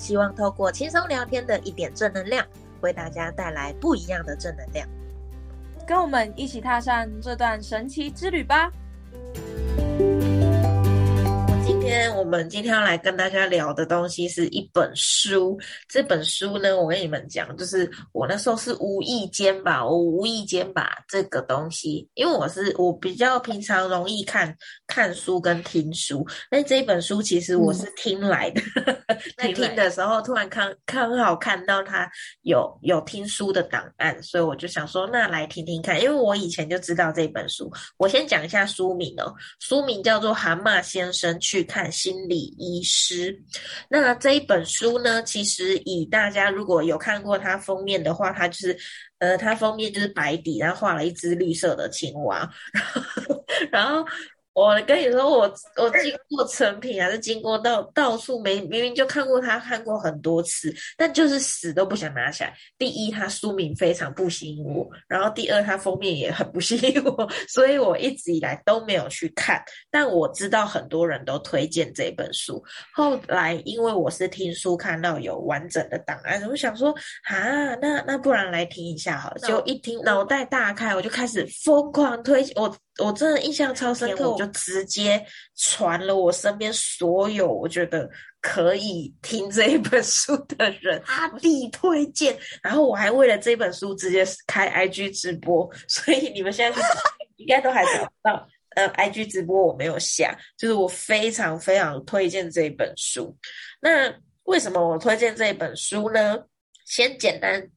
希望透过轻松聊天的一点正能量，为大家带来不一样的正能量。跟我们一起踏上这段神奇之旅吧！天，我们今天要来跟大家聊的东西是一本书。这本书呢，我跟你们讲，就是我那时候是无意间吧，我无意间把这个东西，因为我是我比较平常容易看看书跟听书，那这一本书其实我是听来的。在听的时候，突然看刚好看到他有有听书的档案，所以我就想说，那来听听看。因为我以前就知道这本书，我先讲一下书名哦，书名叫做《蛤蟆先生去看》。心理医师，那这一本书呢？其实以大家如果有看过它封面的话，它就是，呃，它封面就是白底，然后画了一只绿色的青蛙，然后。我跟你说，我我经过成品，还是经过到到处没明明就看过他看过很多次，但就是死都不想拿起来。第一，他书名非常不吸引我；然后第二，他封面也很不吸引我，所以我一直以来都没有去看。但我知道很多人都推荐这本书。后来因为我是听书看到有完整的档案，我想说啊，那那不然来听一下好了。就一听脑袋大开，我就开始疯狂推我。我真的印象超深刻，我就直接传了我身边所有我觉得可以听这一本书的人，阿弟推荐。然后我还为了这本书直接开 IG 直播，所以你们现在应该都还找不到。呃，IG 直播我没有下，就是我非常非常推荐这一本书。那为什么我推荐这一本书呢？先简单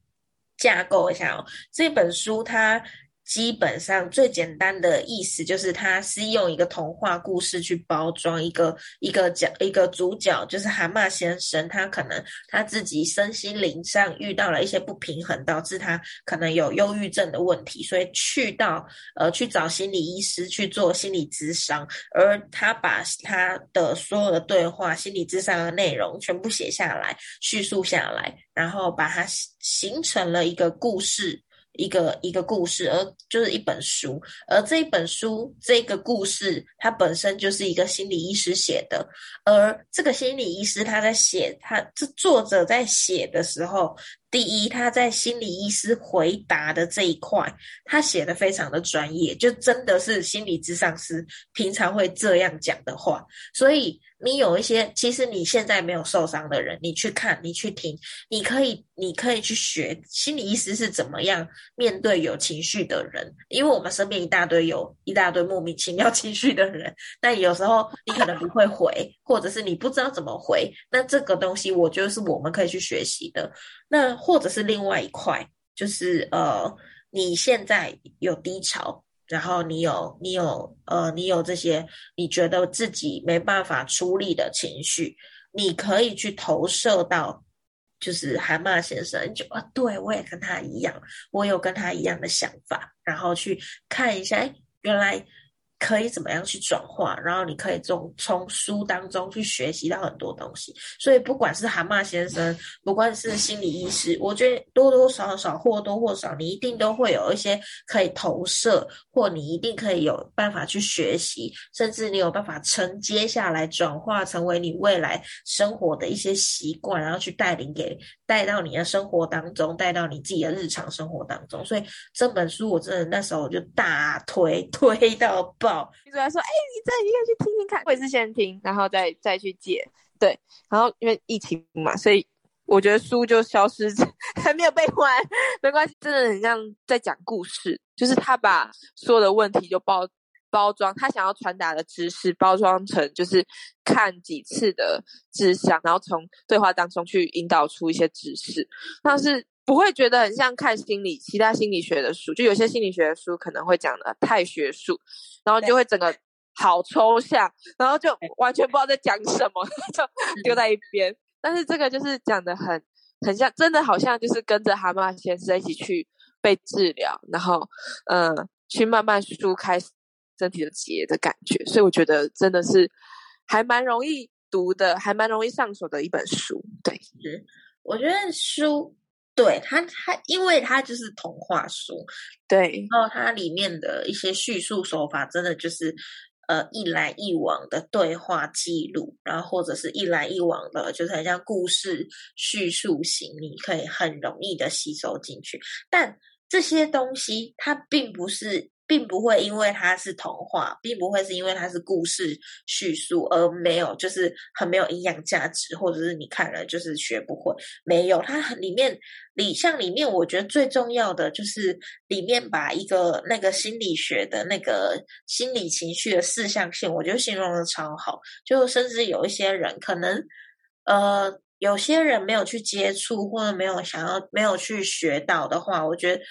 架构一下哦，这本书它。基本上最简单的意思就是，它是用一个童话故事去包装一个一个角一个主角，就是蛤蟆先生。他可能他自己身心灵上遇到了一些不平衡，导致他可能有忧郁症的问题，所以去到呃去找心理医师去做心理咨商，而他把他的所有的对话、心理咨商的内容全部写下来、叙述下来，然后把它形成了一个故事。一个一个故事，而就是一本书，而这一本书这个故事，它本身就是一个心理医师写的，而这个心理医师他在写，他这作者在写的时候。第一，他在心理医师回答的这一块，他写的非常的专业，就真的是心理咨商师平常会这样讲的话。所以你有一些，其实你现在没有受伤的人，你去看，你去听，你可以，你可以去学心理医师是怎么样面对有情绪的人。因为我们身边一大堆有一大堆莫名其妙情绪的人，但有时候你可能不会回，或者是你不知道怎么回，那这个东西我觉得是我们可以去学习的。那或者是另外一块，就是呃，你现在有低潮，然后你有你有呃，你有这些你觉得自己没办法处理的情绪，你可以去投射到，就是蛤蟆先生，就啊，对我也跟他一样，我有跟他一样的想法，然后去看一下，哎，原来。可以怎么样去转化？然后你可以从从书当中去学习到很多东西。所以不管是蛤蟆先生，不管是心理医师，我觉得多多少少或多或少，你一定都会有一些可以投射，或你一定可以有办法去学习，甚至你有办法承接下来，转化成为你未来生活的一些习惯，然后去带领给带到你的生活当中，带到你自己的日常生活当中。所以这本书我真的那时候我就大推推到爆。女主还说：“哎，你这应该去听听看。”我也是先听，然后再再去借。对，然后因为疫情嘛，所以我觉得书就消失，还没有被还，没关系。真的很像在讲故事，就是他把所有的问题就包包装，他想要传达的知识包装成就是看几次的志向，然后从对话当中去引导出一些知识，但是。不会觉得很像看心理其他心理学的书，就有些心理学的书可能会讲的太学术，然后就会整个好抽象，然后就完全不知道在讲什么，就丢在一边。但是这个就是讲的很很像，真的好像就是跟着蛤蟆先生一起去被治疗，然后嗯、呃去慢慢疏开身体的结的感觉，所以我觉得真的是还蛮容易读的，还蛮容易上手的一本书。对，我觉得书对它它，因为它就是童话书，对，然后它里面的一些叙述手法，真的就是呃一来一往的对话记录，然后或者是一来一往的，就是很像故事叙述型，你可以很容易的吸收进去。但这些东西它并不是。并不会因为它是童话，并不会是因为它是故事叙述而没有，就是很没有营养价值，或者是你看了就是学不会。没有，它里面里像里面，我觉得最重要的就是里面把一个那个心理学的那个心理情绪的四象性，我觉得形容的超好。就甚至有一些人可能呃，有些人没有去接触，或者没有想要没有去学到的话，我觉得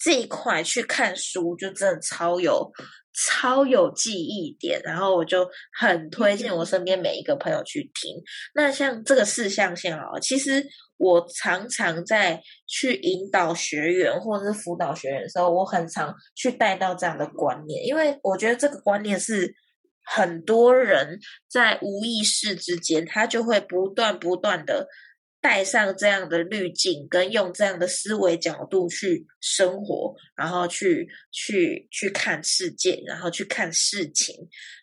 这一块去看书就真的超有。超有记忆点，然后我就很推荐我身边每一个朋友去听。那像这个四象限啊，其实我常常在去引导学员或者是辅导学员的时候，我很常去带到这样的观念，因为我觉得这个观念是很多人在无意识之间，他就会不断不断的。带上这样的滤镜，跟用这样的思维角度去生活，然后去去去看世界，然后去看事情，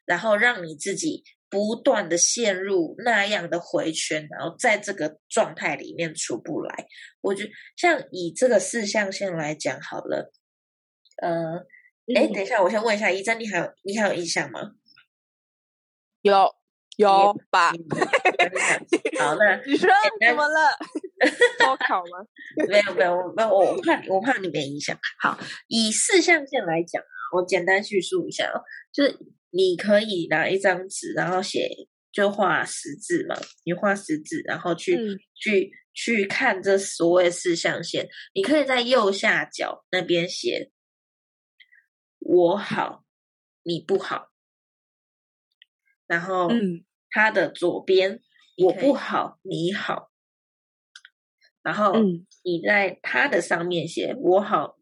然后让你自己不断的陷入那样的回圈，然后在这个状态里面出不来。我觉得像以这个四象限来讲好了，呃，哎，等一下，我先问一下，一珍，你还有你还有印象吗？有有吧？好，那你说怎么了？高考吗？没有没有没有，我我怕我怕你没影响。好，以四象限来讲啊，我简单叙述一下哦，就是你可以拿一张纸，然后写就画十字嘛，你画十字，然后去、嗯去去看这所谓四象限。你可以在右下角那边写我好，你不好，然后嗯它的左边我不好，你好。然后嗯你在他的上面写我 hảo，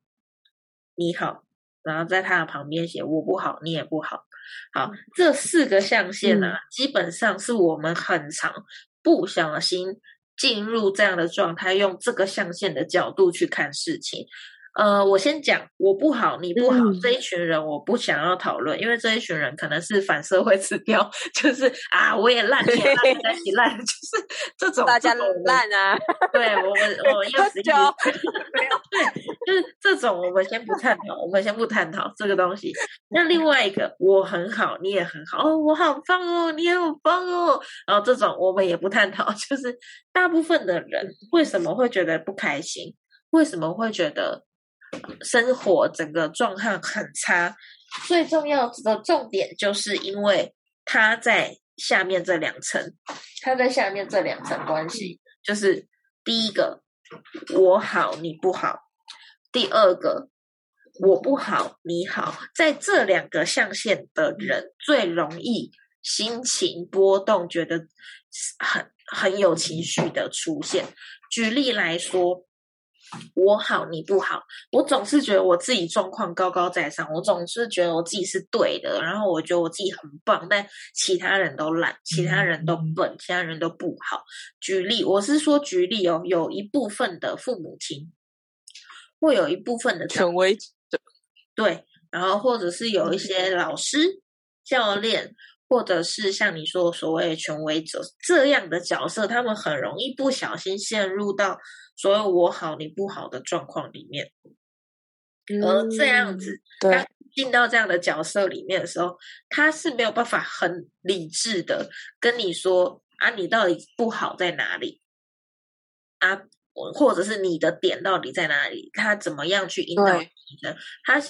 你好，然后在他的旁边写我不好，你也不好。好，这四个象限呢、基本上是我们很常不小心进入这样的状态，用这个象限的角度去看事情。呃，我先讲我不好，你不好、嗯这一群人，我不想要讨论，因为这一群人可能是反社会指标，就是啊，我也烂，你也烂，大家一起烂，就是这种大家烂啊！对我们，我们 又喝酒是一直没有对，就是这种我们先不探讨，我们先不探讨这个东西。那另外一个，我很好，你也很好，哦，我好棒哦，你也好棒哦。然后这种我们也不探讨，就是大部分的人为什么会觉得不开心？为什么会觉得生活整个状况很差？最重要的重点就是因为他在下面这两层，他在下面这两层关系，就是第一个我好你不好，第二个我不好你好，在这两个象限的人最容易心情波动，觉得很很有情绪的出现。举例来说。我好你不好，我总是觉得我自己状况高高在上，我总是觉得我自己是对的，然后我觉得我自己很棒，但其他人都烂，其他人都笨，其他人都不好。举例，我是说举例哦，有一部分的父母亲，会有一部分的长权威对，然后或者是有一些老师、教练，或者是像你说的所谓的权威者这样的角色，他们很容易不小心陷入到所谓我好你不好的状况里面。而这样子，对进到这样的角色里面的时候，他是没有办法很理智的跟你说啊，你到底不好在哪里啊，或者是你的点到底在哪里？他怎么样去引导对你的？他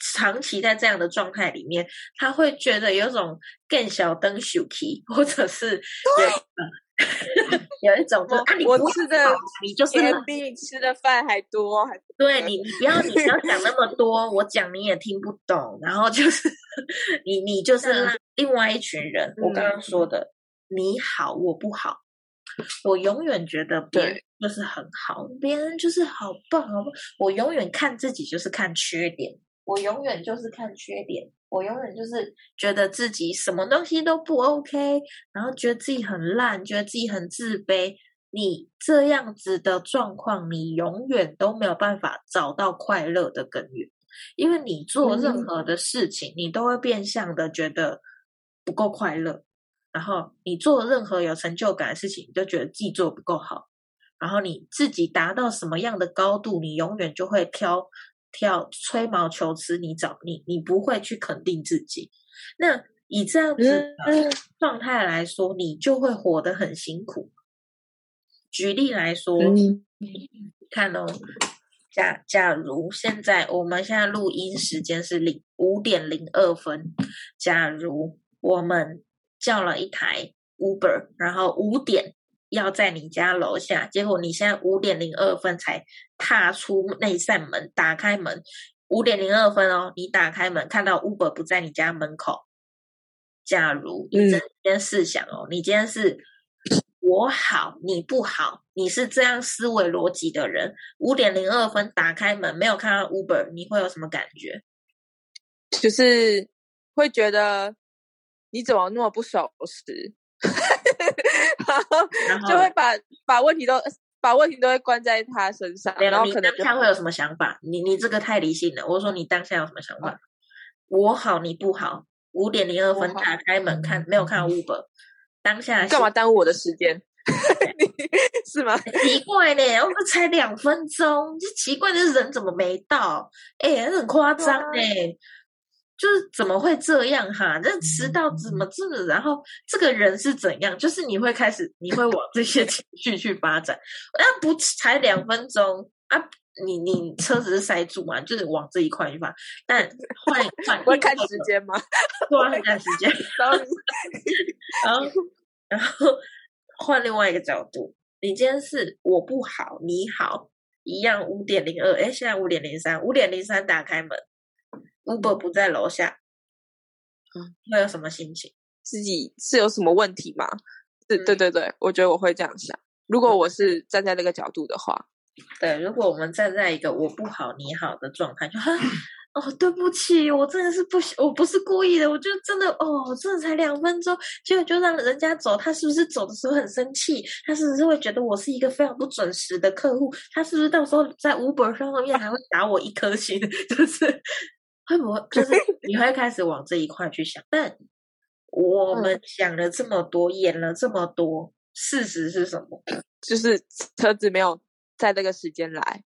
长期在这样的状态里面，他会觉得有种更小灯 s h k 或者是有一种 有一种就是啊，你我不是的好你就是比你吃的饭还多，还对你，你不要，你不要讲那么 多，我讲你也听不懂。然后就是 你，你就是另外一群人，我刚刚说嗯的，你好，我不好，我永远觉得别人对就是很好，别人就是好棒，好棒。我永远看自己就是看缺点，我永远就是看缺点，我永远就是觉得自己什么东西都不 OK，然后觉得自己很烂，觉得自己很自卑。你这样子的状况，你永远都没有办法找到快乐的根源，因为你做任嗯何的事情，你都会变相的觉得不够快乐。然后你做任何有成就感的事情，你就觉得自己做不够好。然后你自己达到什么样的高度，你永远就会挑挑吹毛求疵，你找你你不会去肯定自己。那以这样子状态来说，你就会活得很辛苦。举例来说，嗯看哦，假假如现在我们现在录音时间是零五点零二分，假如我们叫了一台 Uber，然后五点要在你家楼下，结果你现在五点零二分才踏出那扇门，打开门，五点零二分哦，你打开门看到 Uber 不在你家门口。假如你嗯今天试想哦，你今天是我好你不好，你是这样思维逻辑的人，五点零二分打开门没有看到 Uber，你会有什么感觉？就是会觉得你怎么那么不守时，然后就会把把问题都把问题都会关在他身上，然后可能就下会有什么想法？你你这个太理性了。我说你当下有什么想法？我好你不好，五点零二分打开门看没有看到 Uber，当下干嘛耽误我的时间？是吗？奇怪呢？我们才两分钟，这奇怪的人怎么没到？哎、很夸张对呢。就是怎么会这样哈？那迟到怎么这么？然后这个人是怎样？就是你会开始，你会往这些情绪去发展。那不才两分钟啊？你你车子是塞住嘛？就是往这一块去发。但换换会看时间吗会看时间。然后，然后换另外一个角度，你今天是我不好，你好，一样五点零二，哎，现在五点零三，五点零三打开门，Uber 不在楼下，嗯，会有什么心情？自己是有什么问题吗？对嗯对对对，我觉得我会这样想。如果我是站在那个角度的话，对，如果我们站在一个我不好你好的状态，就哈。哦，对不起，我真的是不，我不是故意的，我就真的哦，真的才两分钟，结果就让人家走，他是不是走的时候很生气？他是不是会觉得我是一个非常不准时的客户？他是不是到时候在 Uber 上面还会打我一颗星？就是会不会，就是你会开始往这一块去想？但我们想了这么多，演了这么多，事实是什么？就是车子没有在这个时间来，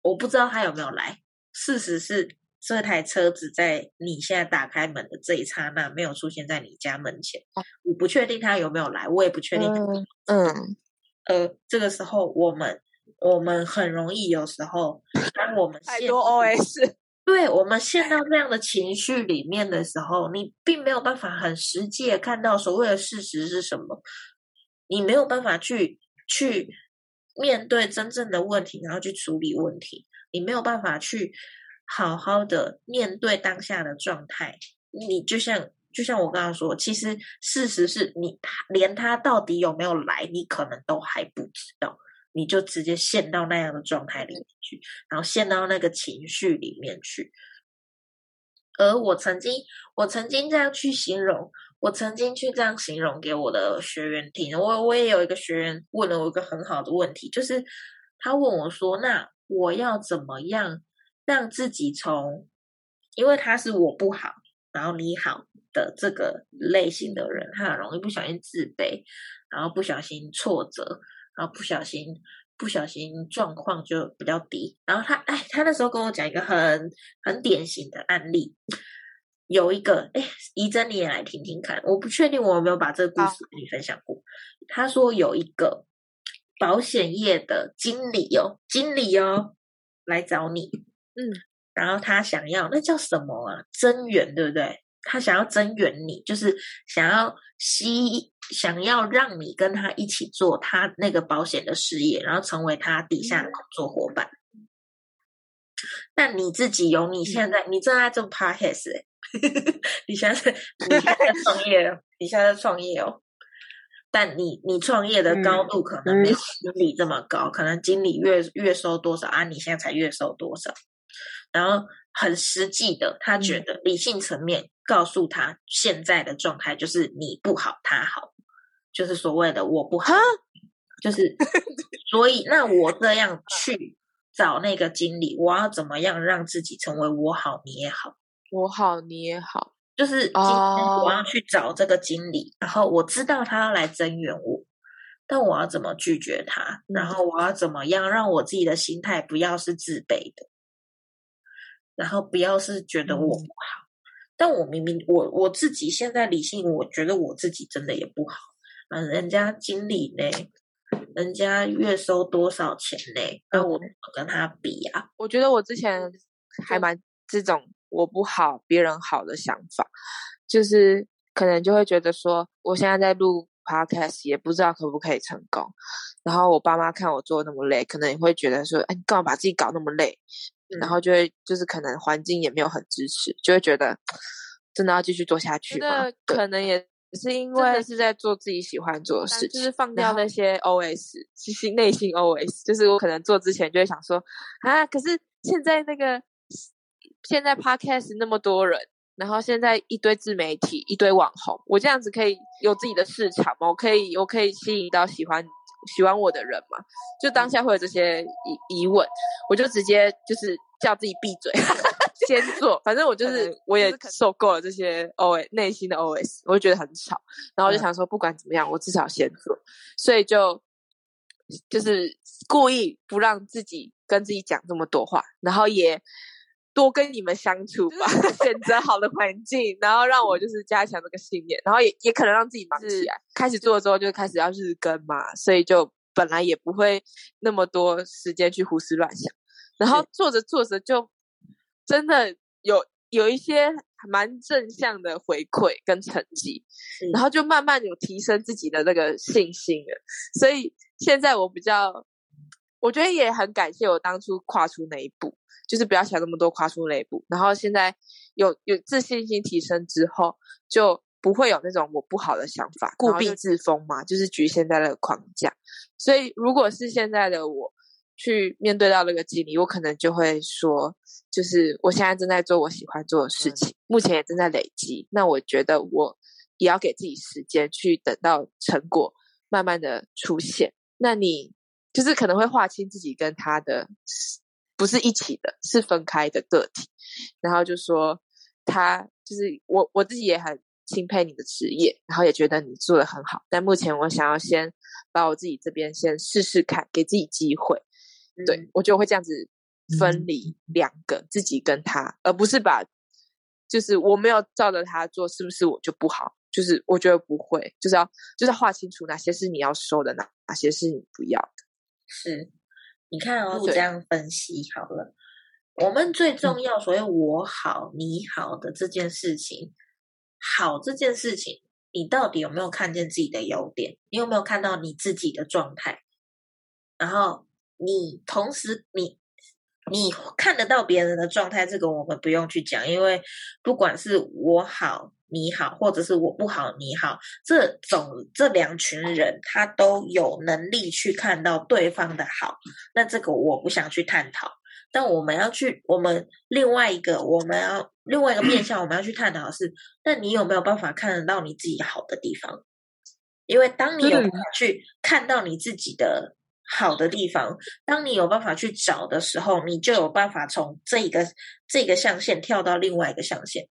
我不知道他有没有来。事实是，这台车子在你现在打开门的这一刹那没有出现在你家门前。我不确定他有没有来，我也不确定他。嗯嗯，呃，这个时候我们我们很容易有时候，当我们陷太多 OS，对我们陷到这样的情绪里面的时候，你并没有办法很实际的看到所谓的事实是什么，你没有办法去去面对真正的问题，然后去处理问题，你没有办法去好好的面对当下的状态。你就像就像我刚刚说，其实事实是你连他到底有没有来，你可能都还不知道。你就直接陷到那样的状态里面去，然后陷到那个情绪里面去。而我曾经，我曾经这样去形容，我曾经去这样形容给我的学员听。我我也有一个学员问了我一个很好的问题，就是他问我说：“那我要怎么样让自己从，因为他是我不好，然后你好的这个类型的人，他很容易不小心自卑，然后不小心挫折。”然后不小心，不小心状况就比较低。然后他，哎，他那时候跟我讲一个很很典型的案例，有一个，哎，怡珍你也来听听看。我不确定我有没有把这个故事跟你分享过。他说有一个保险业的经理哦，经理哦，来找你，嗯，然后他想要那叫什么啊？增援，对不对？他想要增援你，就是想要吸，想要让你跟他一起做他那个保险的事业，然后成为他底下的工作伙伴。但你自己有你现在，你正在做 podcast，、欸、你现在你现在在创业哦，你现在在创业哦。但你你创业的高度可能没有经理这么高，可能经理月月收多少啊？你现在才月收多少？然后很实际的，他觉得理性层面告诉他现在的状态就是你不好，他好，就是所谓的我不好，就是 所以那我这样去找那个经理，我要怎么样让自己成为我好你也好，我好你也好。就是今天我要去找这个经理，然后我知道他要来增援我，但我要怎么拒绝他？然后我要怎么样让我自己的心态不要是自卑的，然后不要是觉得我不好？但我明明我我自己现在理性，我觉得我自己真的也不好。嗯，人家经理呢，人家月收多少钱呢？那我跟他比啊？我觉得我之前还蛮这种。我不好，别人好的想法，就是可能就会觉得说，我现在在录 podcast，也不知道可不可以成功。然后我爸妈看我做那么累，可能也会觉得说，哎，你干嘛把自己搞那么累？然后就会就是可能环境也没有很支持，就会觉得真的要继续做下去吗？可能也是因为是在做自己喜欢做的事情，就是放掉那些 OS，其实内心 OS，就是我可能做之前就会想说，啊，可是现在那个。现在 podcast 那么多人，然后现在一堆自媒体，一堆网红，我这样子可以有自己的市场吗？我可以，我可以吸引到喜欢喜欢我的人吗？就当下会有这些疑疑问，我就直接就是叫自己闭嘴，先做。反正我就是我也受够了这些 O S 内心的 O S，我就觉得很吵，然后我就想说，不管怎么样，我至少先做。所以就就是故意不让自己跟自己讲这么多话，然后也。多跟你们相处吧，选择好的环境，然后让我就是加强这个信念，然后也也可能让自己忙起来。开始做之后就开始要日更嘛，所以就本来也不会那么多时间去胡思乱想。然后做着做着就真的有有一些蛮正向的回馈跟成绩，然后就慢慢有提升自己的那个信心了。所以现在我比较，我觉得也很感谢我当初跨出那一步。就是不要想那么多，跨出那一步。然后现在有有自信心提升之后，就不会有那种我不好的想法，固步自封嘛，就是局限在那个框架。所以，如果是现在的我去面对到那个经历，我可能就会说，就是我现在正在做我喜欢做的事情，目前也正在累积。那我觉得我也要给自己时间去等到成果慢慢的出现。那你就是可能会划清自己跟他的。不是一起的，是分开的个体。然后就说他就是我，我自己也很钦佩你的职业，然后也觉得你做的很好。但目前我想要先把我自己这边先试试看，给自己机会。对我觉得会这样子分离两个自己跟他，而不是把就是我没有照着他做，是不是我就不好？就是我觉得不会，就是要就是划清楚哪些是你要收的，哪哪些是你不要的。是。你看哦，这样分析好了。我们最重要，所谓我好你好的这件事情，好这件事情，你到底有没有看见自己的优点？你有没有看到你自己的状态？然后你同时你你看得到别人的状态，这个我们不用去讲，因为不管是我好。你好，或者是我不好，你好，这种这两群人，他都有能力去看到对方的好。那这个我不想去探讨，但我们要去，我们另外一个，我们要另外一个面向，我们要去探讨的是，那你有没有办法看得到你自己好的地方？因为当你有办法去看到你自己的好的地方，当你有办法去找的时候，你就有办法从这个这个象限跳到另外一个象限。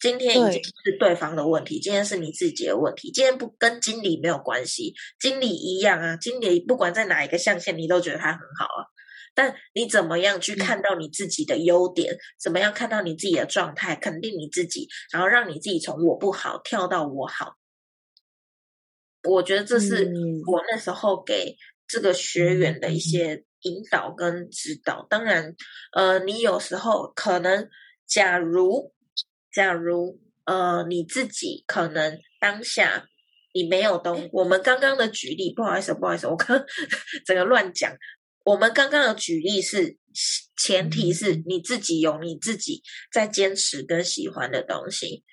今天已经是对方的问题，今天是你自己的问题。今天不跟经理没有关系，经理一样啊。经理不管在哪一个象限，你都觉得他很好啊。但你怎么样去看到你自己的优点？怎么样看到你自己的状态？肯定你自己，然后让你自己从我不好跳到我好。我觉得这是我那时候给这个学员的一些引导跟指导。当然，呃，你有时候可能，假如。假如呃你自己可能当下你没有东，我们刚刚的举例，不好意思，不好意思，我刚 整个乱讲。我们刚刚的举例是前提是你自己有你自己在坚持跟喜欢的东西。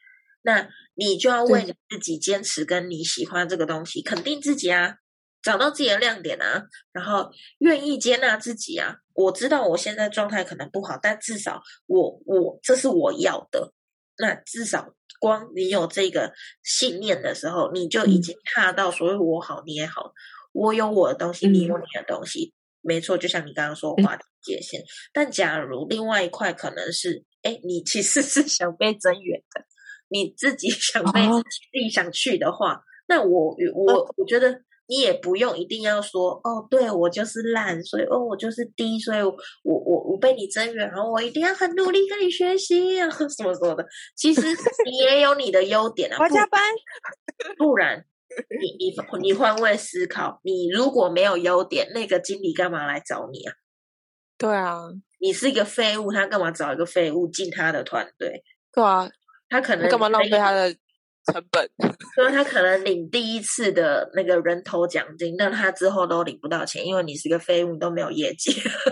那你就要为你自己坚持跟你喜欢这个东西，肯定自己啊，找到自己的亮点啊，然后愿意接纳自己啊。我知道我现在状态可能不好，但至少我我这是我要的。那至少光你有这个信念的时候，你就已经踏到所谓我好你也好，我有我的东西，你有你的东西，没错。就像你刚刚说划界限，但假如另外一块可能是，哎，你其实是想被增援的，你自己 想被自己想去的话，那我我我觉得。你也不用一定要说哦，对我就是烂，所以哦我就是低，所以我我我被你增援，然后我一定要很努力跟你学习啊，什么什么的。其实你也有你的优点啊，我加班。不然你你你换位思考，你如果没有优点，那个经理干嘛来找你啊？对啊，你是一个废物，他干嘛找一个废物进他的团队？对啊，他可能干嘛浪费他的？成本，所以他可能领第一次的那个人头奖金，但他之后都领不到钱，因为你是个废物，你都没有业绩，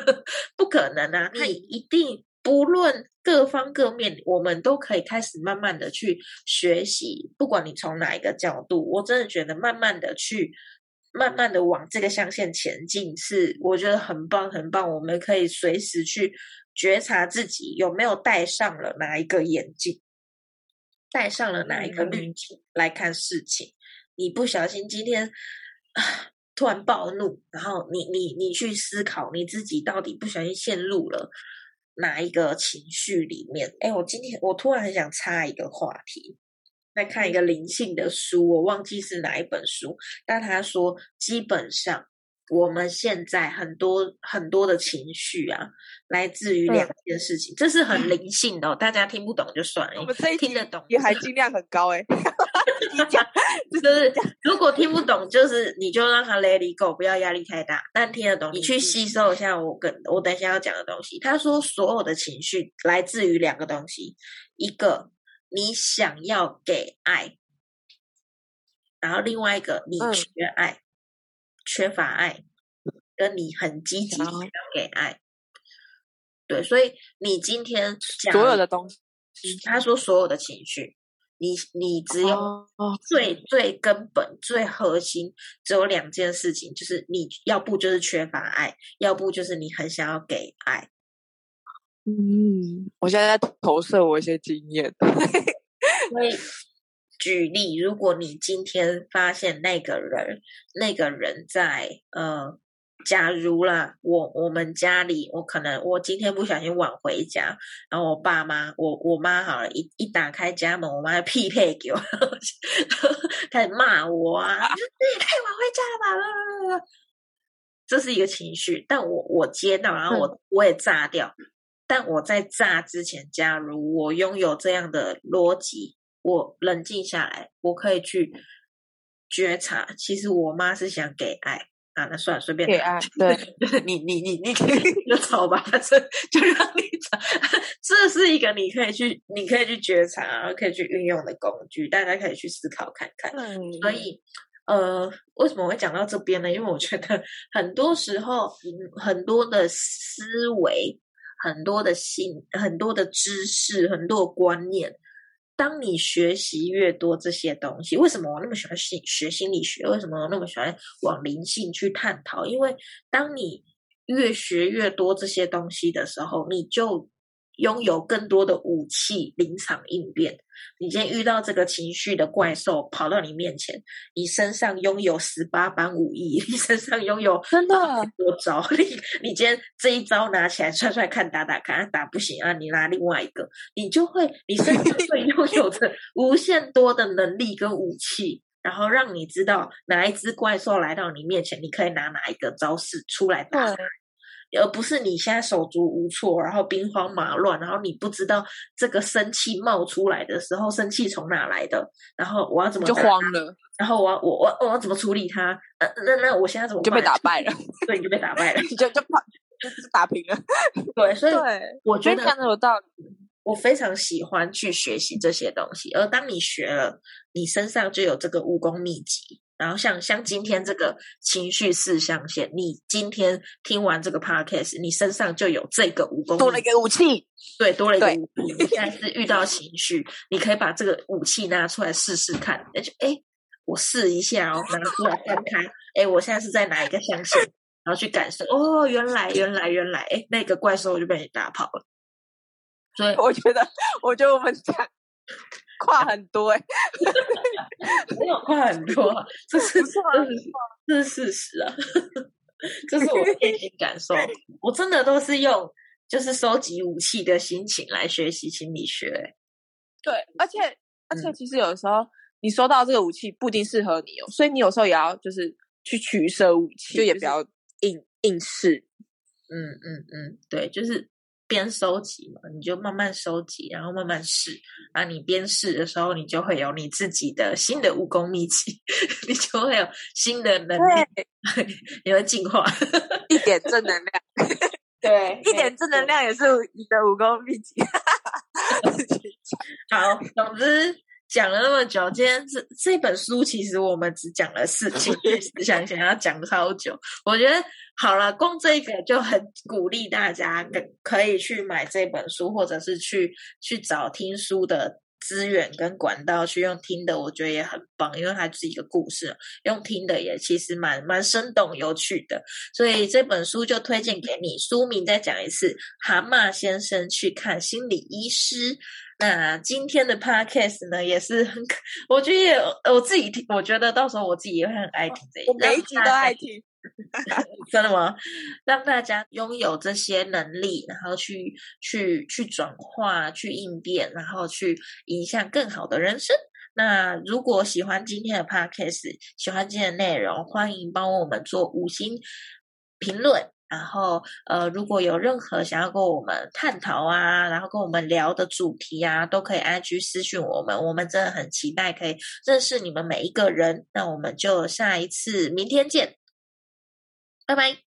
不可能啊！他一定不论各方各面，我们都可以开始慢慢的去学习，不管你从哪一个角度，我真的觉得慢慢的去，慢慢的往这个象限前进，是我觉得很棒很棒。我们可以随时去觉察自己有没有戴上了哪一个眼镜。带上了哪一个滤镜来看事情？你不小心今天突然暴怒，然后你你你去思考你自己到底不小心陷入了哪一个情绪里面？哎，我今天我突然很想插一个话题，在看一个灵性的书，我忘记是哪一本书，但他说基本上。我们现在很多很多的情绪啊，来自于两件事情，这是很灵性的，哦大家听不懂就算了。我们这一听得懂，也含金量很高哎。你 讲，就是如果听不懂，就是你就让他 let it go，不要压力太大。但听得懂，你去吸收一下我跟我等一下要讲的东西。他说，所有的情绪来自于两个东西，一个你想要给爱，然后另外一个你缺爱。缺乏爱，跟你很积极想要给爱，对，所以你今天所有的东西，他说所有的情绪，你你只有最最根本、最核心，只有两件事情，就是你要不就是缺乏爱，要不就是你很想要给爱。嗯，我现在在投射我一些经验，所以。举例，如果你今天发现那个人，那个人在呃，假如啦，我我们家里，我可能我今天不小心晚回家，然后我爸妈，我我妈好了，一一打开家门，我妈匹配给我，开始骂我啊，你也太晚回家了吧，这是一个情绪，但我我接到，然后我我也炸掉，但我在炸之前，假如我拥有这样的逻辑。我冷静下来，我可以去觉察。其实我妈是想给爱啊，那算了，随便给爱。对，你你你你可以就吵吧，反正就让你吵。这是一个你可以去，你可以去觉察，可以去运用的工具。大家可以去思考看看。所以，呃，为什么会讲到这边呢？因为我觉得很多时候，很多的思维、很多的信、很多的知识、很多的观念。当你学习越多这些东西，为什么我那么喜欢心学心理学？为什么我那么喜欢往灵性去探讨？因为当你越学越多这些东西的时候，你就。拥有更多的武器，临场应变。你今天遇到这个情绪的怪兽跑到你面前，你身上拥有十八般武艺，你身上拥有真的多招。你你今天这一招拿起来踹踹看，打打看，打不行啊，你拿另外一个，你就会你身上会拥有着无限多的能力跟武器，然后让你知道哪一只怪兽来到你面前，你可以拿哪一个招式出来打。而不是你现在手足无措，然后兵荒马乱，然后你不知道这个生气冒出来的时候，生气从哪来的，然后我要怎么就慌了，然后我要我我我要怎么处理它？呃，那那我现在怎么就被打 败了？对，你就被打败了，就就怕就是打平了。对，所以我觉得讲的有道理。我非常喜欢去学习这些东西，而当你学了，你身上就有这个武功秘籍。然后像像今天这个情绪四象限，你今天听完这个 podcast，你身上就有这个武功，多了一个武器，对，多了一个武器。你现在是遇到情绪，你可以把这个武器拿出来试试看，那就哎，我试一下哦，拿出来翻开，哎，我现在是在哪一个象限？然后去感受，哦，原来原来原来，哎，那个怪兽就被你打跑了。所以我觉得，我觉得我们讲跨很多，哎，没有跨很多，这是这是这是事实啊，这是我内心感受。我真的都是用就是收集武器的心情来学习心理学。对，而且而且，其实有的时候你收到这个武器不一定适合你哦，所以你有时候也要就是去取舍武器，就也不要。应应试，嗯嗯嗯，对，就是边收集嘛，你就慢慢收集，然后慢慢试。啊，你边试的时候，你就会有你自己的新的武功秘籍，你就会有新的能力，你会进化一点正能量。对，一点正能量也是你的武功秘籍。好，总之。讲了那么久，今天这这本书其实我们只讲了四情绪思想，想要讲超久。我觉得好了，光这个就很鼓励大家，可可以去买这本书，或者是去去找听书的资源跟管道去用听的，我觉得也很棒，因为它是一个故事，用听的也其实蛮蛮生动有趣的。所以这本书就推荐给你，书名再讲一次，《蛤蟆先生去看心理医师》。那今天的 podcast 呢，也是很，我觉得也我自己听，我觉得到时候我自己也会很爱听这一，我每一集都爱听，真的吗？让大家拥有这些能力，然后去去去转化、去应变，然后去影响更好的人生。那如果喜欢今天的 podcast，喜欢今天的内容，欢迎帮我们做五星评论。然后，呃，如果有任何想要跟我们探讨啊，然后跟我们聊的主题啊，都可以 IG 私讯我们，我们真的很期待可以认识你们每一个人。那我们就下一次，明天见，Bye bye.